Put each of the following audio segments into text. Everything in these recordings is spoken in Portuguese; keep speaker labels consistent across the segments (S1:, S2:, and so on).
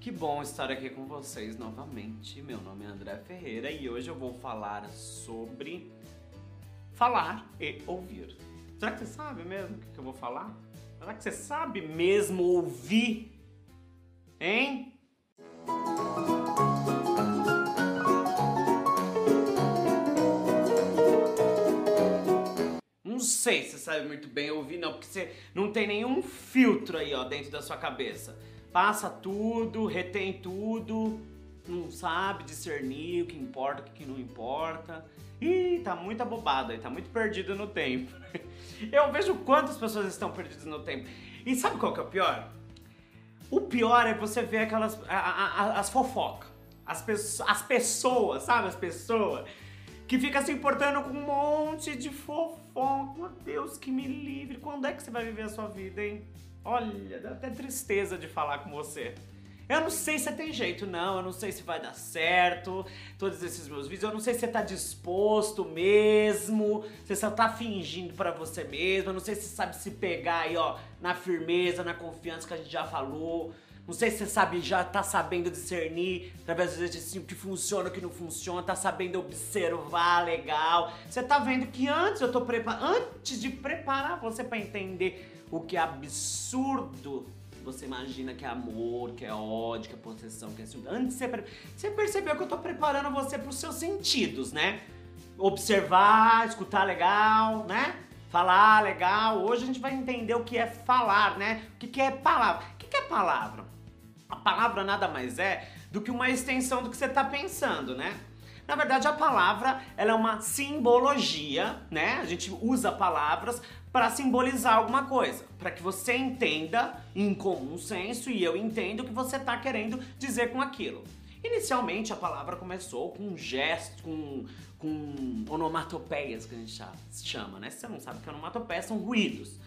S1: Que bom estar aqui com vocês novamente. Meu nome é André Ferreira e hoje eu vou falar sobre falar e ouvir. Será que você sabe mesmo o que eu vou falar? Será que você sabe mesmo ouvir? Hein? Não sei se você sabe muito bem ouvir, não, porque você não tem nenhum filtro aí, ó, dentro da sua cabeça. Passa tudo, retém tudo, não sabe discernir o que importa, o que não importa. Ih, tá muito abobado aí, tá muito perdido no tempo. Eu vejo quantas pessoas estão perdidas no tempo. E sabe qual que é o pior? O pior é você ver aquelas. A, a, as fofocas. As, as pessoas, sabe? As pessoas que fica se importando com um monte de fofoca. Meu Deus, que me livre. Quando é que você vai viver a sua vida, hein? Olha, dá até tristeza de falar com você. Eu não sei se tem jeito, não. Eu não sei se vai dar certo. Todos esses meus vídeos. Eu não sei se você tá disposto mesmo. Se você tá fingindo para você mesmo. Eu não sei se você sabe se pegar aí, ó, na firmeza, na confiança que a gente já falou. Não sei se você sabe, já tá sabendo discernir através do exercício o que funciona, o que não funciona, tá sabendo observar legal. Você tá vendo que antes eu tô preparando, antes de preparar você para entender o que é absurdo você imagina que é amor, que é ódio, que é possessão, que é ciúme. Antes você, você percebeu que eu tô preparando você para os seus sentidos, né? Observar, escutar legal, né? Falar legal. Hoje a gente vai entender o que é falar, né? O que é palavra. O que é palavra? A palavra nada mais é do que uma extensão do que você está pensando, né? Na verdade, a palavra ela é uma simbologia, né? A gente usa palavras para simbolizar alguma coisa, para que você entenda em comum senso e eu entendo o que você está querendo dizer com aquilo. Inicialmente a palavra começou com gestos, com, com onomatopeias que a gente chama, né? Se você não sabe que é onomatopeia, são ruídos.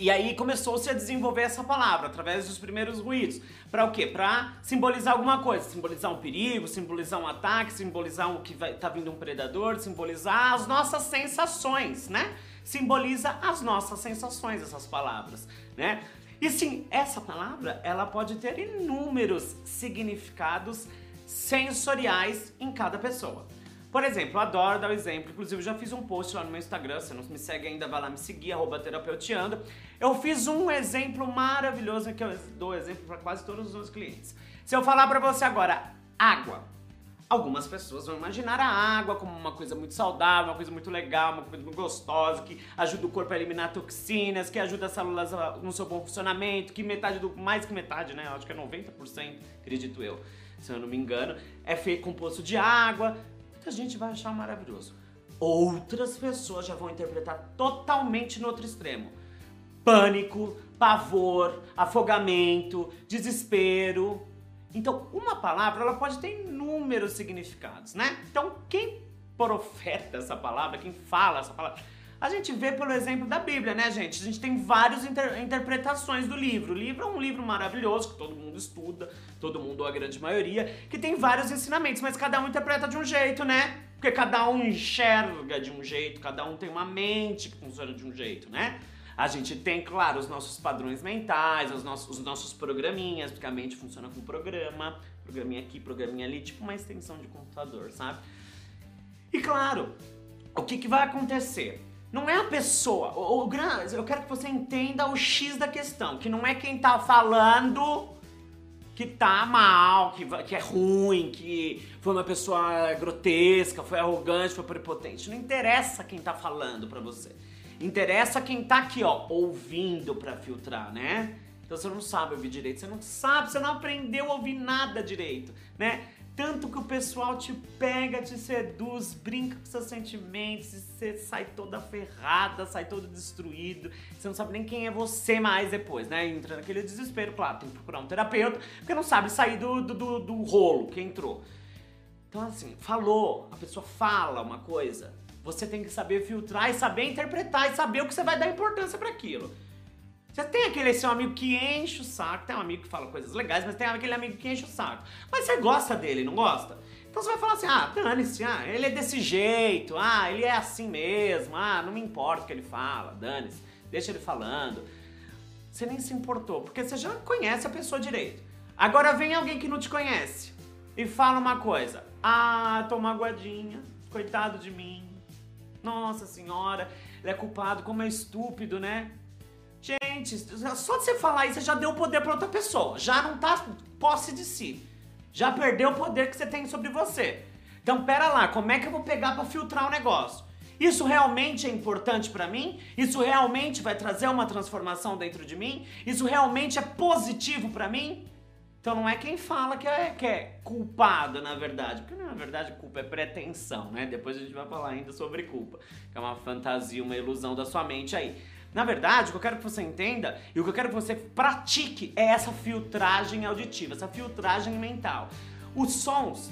S1: E aí começou-se a desenvolver essa palavra através dos primeiros ruídos. Para o quê? Para simbolizar alguma coisa, simbolizar um perigo, simbolizar um ataque, simbolizar um que vai tá vindo um predador, simbolizar as nossas sensações, né? Simboliza as nossas sensações essas palavras, né? E sim, essa palavra, ela pode ter inúmeros significados sensoriais em cada pessoa. Por exemplo, adoro dar o exemplo, inclusive já fiz um post lá no meu Instagram, se não me segue ainda, vai lá me seguir, arroba terapeuteando. Eu fiz um exemplo maravilhoso que eu dou exemplo para quase todos os meus clientes. Se eu falar para você agora, água. Algumas pessoas vão imaginar a água como uma coisa muito saudável, uma coisa muito legal, uma coisa muito gostosa, que ajuda o corpo a eliminar toxinas, que ajuda as células no seu bom funcionamento, que metade do. mais que metade, né? Acho que é 90%, acredito eu, se eu não me engano, é feito composto de água a gente vai achar maravilhoso. Outras pessoas já vão interpretar totalmente no outro extremo. Pânico, pavor, afogamento, desespero. Então, uma palavra ela pode ter inúmeros significados, né? Então, quem profeta essa palavra, quem fala essa palavra, a gente vê pelo exemplo da Bíblia, né, gente? A gente tem várias inter interpretações do livro. O livro é um livro maravilhoso que todo mundo estuda, todo mundo, a grande maioria, que tem vários ensinamentos, mas cada um interpreta de um jeito, né? Porque cada um enxerga de um jeito, cada um tem uma mente que funciona de um jeito, né? A gente tem, claro, os nossos padrões mentais, os nossos, os nossos programinhas, porque a mente funciona com programa, programinha aqui, programinha ali, tipo uma extensão de computador, sabe? E claro, o que, que vai acontecer? Não é a pessoa. O, o, eu quero que você entenda o X da questão, que não é quem tá falando que tá mal, que, que é ruim, que foi uma pessoa grotesca, foi arrogante, foi prepotente. Não interessa quem tá falando pra você. Interessa quem tá aqui, ó, ouvindo pra filtrar, né? Então você não sabe ouvir direito, você não sabe, você não aprendeu a ouvir nada direito, né? Tanto que o pessoal te pega, te seduz, brinca com seus sentimentos, e você sai toda ferrada, sai todo destruído, você não sabe nem quem é você mais depois, né? Entra naquele desespero, claro, tem que procurar um terapeuta, porque não sabe sair do, do, do, do rolo que entrou. Então, assim, falou, a pessoa fala uma coisa, você tem que saber filtrar e saber interpretar e saber o que você vai dar importância para aquilo. Você tem aquele seu amigo que enche o saco, tem um amigo que fala coisas legais, mas tem aquele amigo que enche o saco. Mas você gosta dele, não gosta? Então você vai falar assim, ah, dane-se, ah, ele é desse jeito, ah, ele é assim mesmo, ah, não me importa o que ele fala, dane-se, deixa ele falando. Você nem se importou, porque você já conhece a pessoa direito. Agora vem alguém que não te conhece e fala uma coisa. Ah, tô magoadinha, coitado de mim. Nossa senhora, ele é culpado, como é estúpido, né? Gente, só de você falar isso, você já deu poder para outra pessoa. Já não tá posse de si. Já perdeu o poder que você tem sobre você. Então, pera lá, como é que eu vou pegar para filtrar o negócio? Isso realmente é importante para mim? Isso realmente vai trazer uma transformação dentro de mim? Isso realmente é positivo para mim? Então não é quem fala que é, que é culpado, na verdade. Porque na verdade culpa é pretensão, né? Depois a gente vai falar ainda sobre culpa. Que é uma fantasia, uma ilusão da sua mente aí. Na verdade, o que eu quero que você entenda e o que eu quero que você pratique é essa filtragem auditiva, essa filtragem mental. Os sons,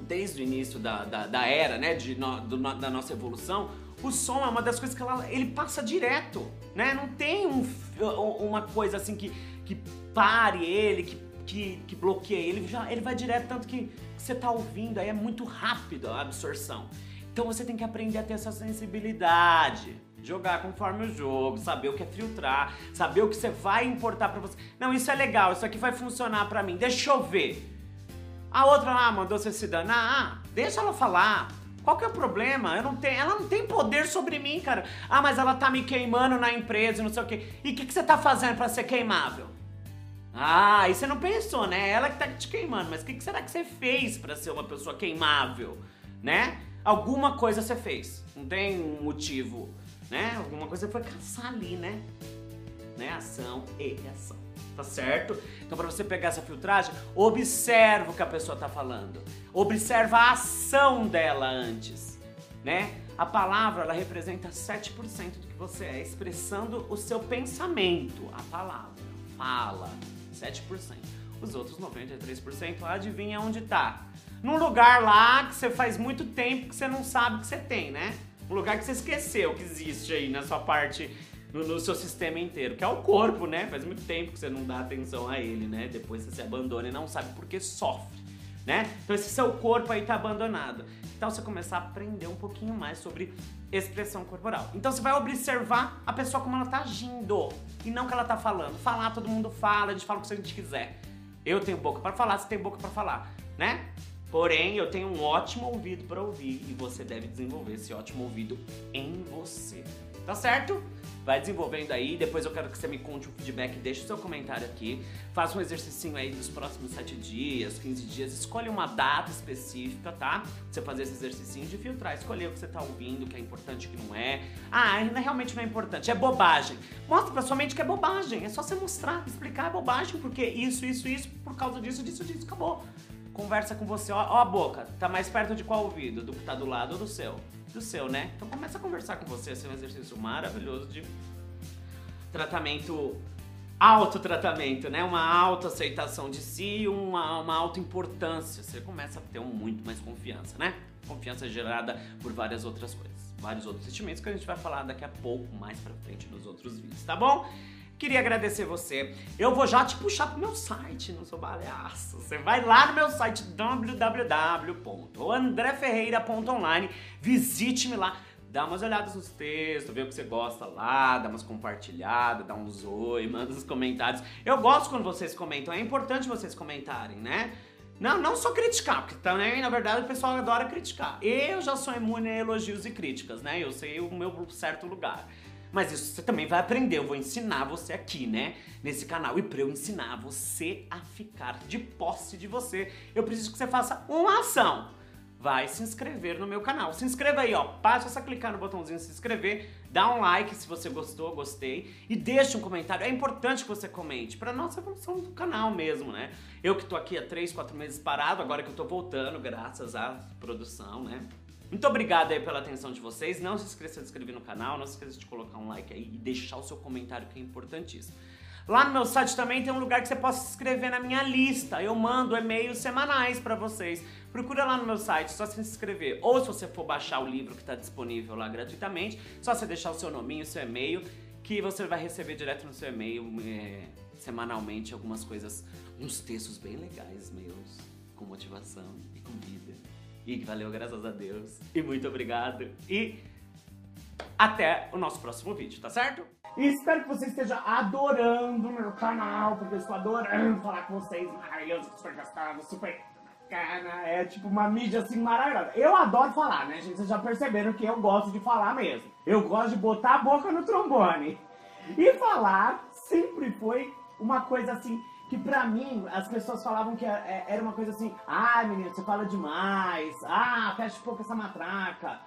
S1: desde o início da, da, da era, né, de no, do, da nossa evolução, o som é uma das coisas que ela, ele passa direto, né? Não tem um, uma coisa assim que, que pare ele, que, que, que bloqueie ele, já, ele vai direto, tanto que, você tá ouvindo, aí é muito rápido a absorção. Então você tem que aprender a ter essa sensibilidade jogar conforme o jogo, saber o que é filtrar, saber o que você vai importar para você. Não, isso é legal, isso aqui vai funcionar para mim. Deixa eu ver. A outra lá mandou você se danar. Ah, deixa ela falar. Qual que é o problema? Eu não tenho, ela não tem poder sobre mim, cara. Ah, mas ela tá me queimando na empresa, não sei o quê. E o que, que você tá fazendo para ser queimável? Ah, aí você não pensou, né? Ela que tá te queimando, mas o que, que será que você fez para ser uma pessoa queimável, né? Alguma coisa você fez. Não tem um motivo né? Alguma coisa foi caçar ali, né? Né? Ação e reação. Tá certo? Então, para você pegar essa filtragem, observa o que a pessoa tá falando. Observa a ação dela antes, né? A palavra, ela representa 7% do que você é, expressando o seu pensamento. A palavra, fala, 7%. Os outros 93%, adivinha onde tá? Num lugar lá que você faz muito tempo que você não sabe que você tem, né? Um lugar que você esqueceu que existe aí na sua parte, no, no, seu sistema inteiro, que é o corpo, né? Faz muito tempo que você não dá atenção a ele, né? Depois você se abandona e não sabe por que sofre, né? Então esse seu corpo aí tá abandonado. Então você começar a aprender um pouquinho mais sobre expressão corporal. Então você vai observar a pessoa como ela tá agindo e não o que ela tá falando. Falar, todo mundo fala, a gente fala o que a gente quiser. Eu tenho boca para falar, você tem boca para falar, né? Porém, eu tenho um ótimo ouvido para ouvir e você deve desenvolver esse ótimo ouvido em você. Tá certo? Vai desenvolvendo aí, depois eu quero que você me conte um feedback, deixe o seu comentário aqui, faça um exercício aí dos próximos 7 dias, 15 dias, escolhe uma data específica, tá? Você fazer esse exercício de filtrar, escolher o que você tá ouvindo, o que é importante, o que não é. Ah, realmente não é importante, é bobagem. Mostra pra sua mente que é bobagem, é só você mostrar, explicar a bobagem, porque isso, isso, isso, por causa disso, disso, disso, acabou conversa com você, ó, ó, a boca, tá mais perto de qual ouvido? Do que tá do lado ou do seu? Do seu, né? Então começa a conversar com você, esse é um exercício maravilhoso de tratamento, autotratamento, né? Uma autoaceitação de si, uma, uma autoimportância. Você começa a ter um, muito mais confiança, né? Confiança gerada por várias outras coisas, vários outros sentimentos que a gente vai falar daqui a pouco, mais pra frente nos outros vídeos, tá bom? Queria agradecer você. Eu vou já te puxar pro meu site, não sou baleaço. Você vai lá no meu site www.andreferreira.online, visite-me lá, dá umas olhadas nos textos, vê o que você gosta lá, dá umas compartilhadas, dá uns oi, manda uns comentários. Eu gosto quando vocês comentam, é importante vocês comentarem, né? Não, não só criticar, porque também, na verdade, o pessoal adora criticar. Eu já sou imune a elogios e críticas, né? Eu sei o meu certo lugar. Mas isso você também vai aprender, eu vou ensinar você aqui, né? Nesse canal. E para eu ensinar você a ficar de posse de você, eu preciso que você faça uma ação. Vai se inscrever no meu canal. Se inscreva aí, ó. Passa só clicar no botãozinho se inscrever, dá um like se você gostou, gostei e deixa um comentário. É importante que você comente para nossa evolução do canal mesmo, né? Eu que tô aqui há 3, 4 meses parado, agora que eu tô voltando, graças à produção, né? Muito obrigado aí pela atenção de vocês. Não se esqueça de se inscrever no canal, não se esqueça de colocar um like aí e deixar o seu comentário que é importantíssimo. Lá no meu site também tem um lugar que você possa se inscrever na minha lista. Eu mando e-mails semanais para vocês. Procura lá no meu site, só se inscrever. Ou se você for baixar o livro que está disponível lá gratuitamente, só você deixar o seu nominho, o seu e-mail, que você vai receber direto no seu e-mail é, semanalmente algumas coisas, uns textos bem legais meus, com motivação e com vida. E valeu, graças a Deus. E muito obrigado. E até o nosso próximo vídeo, tá certo?
S2: E espero que você esteja adorando o meu canal, porque eu estou adorando falar com vocês. Maravilhoso, super gostoso, super bacana. É tipo uma mídia assim maravilhosa. Eu adoro falar, né, gente? Vocês já perceberam que eu gosto de falar mesmo. Eu gosto de botar a boca no trombone. E falar sempre foi uma coisa assim que pra mim as pessoas falavam que é, é, era uma coisa assim, ah menino, você fala demais, ah, fecha um pouco essa matraca,